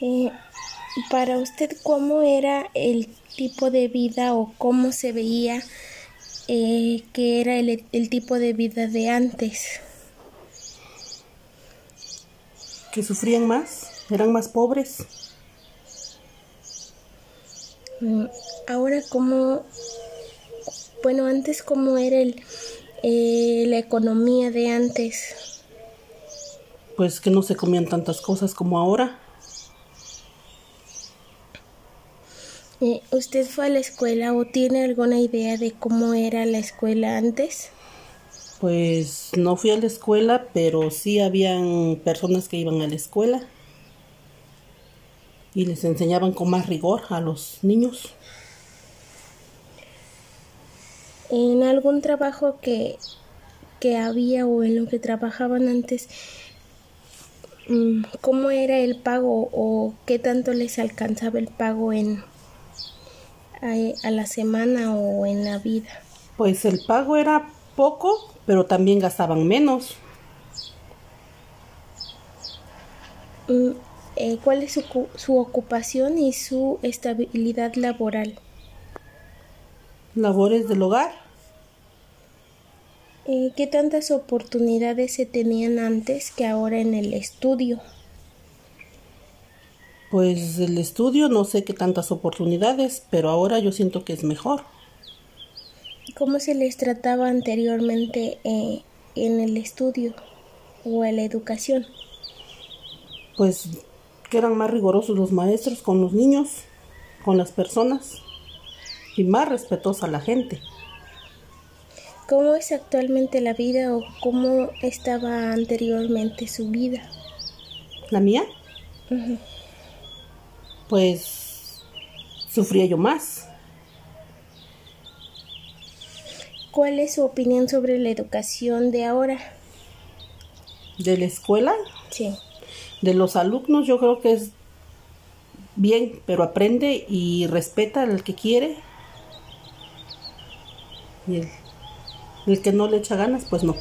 Eh, para usted, ¿cómo era el tipo de vida o cómo se veía eh, que era el, el tipo de vida de antes? Que sufrían más, eran más pobres. Mm, Ahora, ¿cómo, bueno, antes cómo era el, eh, la economía de antes? Pues que no se comían tantas cosas como ahora. Eh, ¿Usted fue a la escuela o tiene alguna idea de cómo era la escuela antes? Pues no fui a la escuela, pero sí habían personas que iban a la escuela y les enseñaban con más rigor a los niños. En algún trabajo que, que había o en lo que trabajaban antes, mm, ¿cómo era el pago o qué tanto les alcanzaba el pago en a, a la semana o en la vida? Pues el pago era poco, pero también gastaban menos. Mm, eh, ¿Cuál es su, su ocupación y su estabilidad laboral? Labores del hogar, Eh, ¿Qué tantas oportunidades se tenían antes que ahora en el estudio? Pues el estudio no sé qué tantas oportunidades, pero ahora yo siento que es mejor. ¿Cómo se les trataba anteriormente eh, en el estudio o en la educación? Pues que eran más rigurosos los maestros con los niños, con las personas y más respetuosa la gente. ¿Cómo es actualmente la vida o cómo estaba anteriormente su vida? La mía. Pues sufría yo más. ¿Cuál es su opinión sobre la educación de ahora? De la escuela, Sí. de los alumnos, yo creo que es bien, pero aprende y respeta al que quiere. Y el, el que no le echa ganas, pues no.